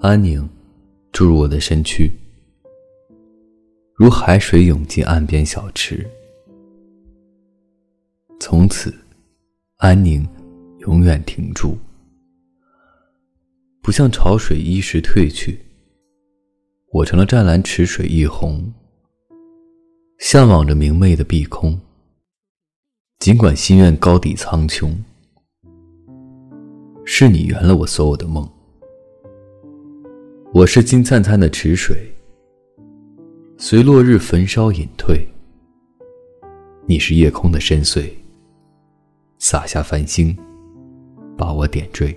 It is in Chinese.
安宁注入我的身躯，如海水涌进岸边小池。从此，安宁永远停住，不像潮水一时退去。我成了湛蓝池水一泓，向往着明媚的碧空。尽管心愿高地苍穹，是你圆了我所有的梦。我是金灿灿的池水，随落日焚烧隐退。你是夜空的深邃，洒下繁星，把我点缀。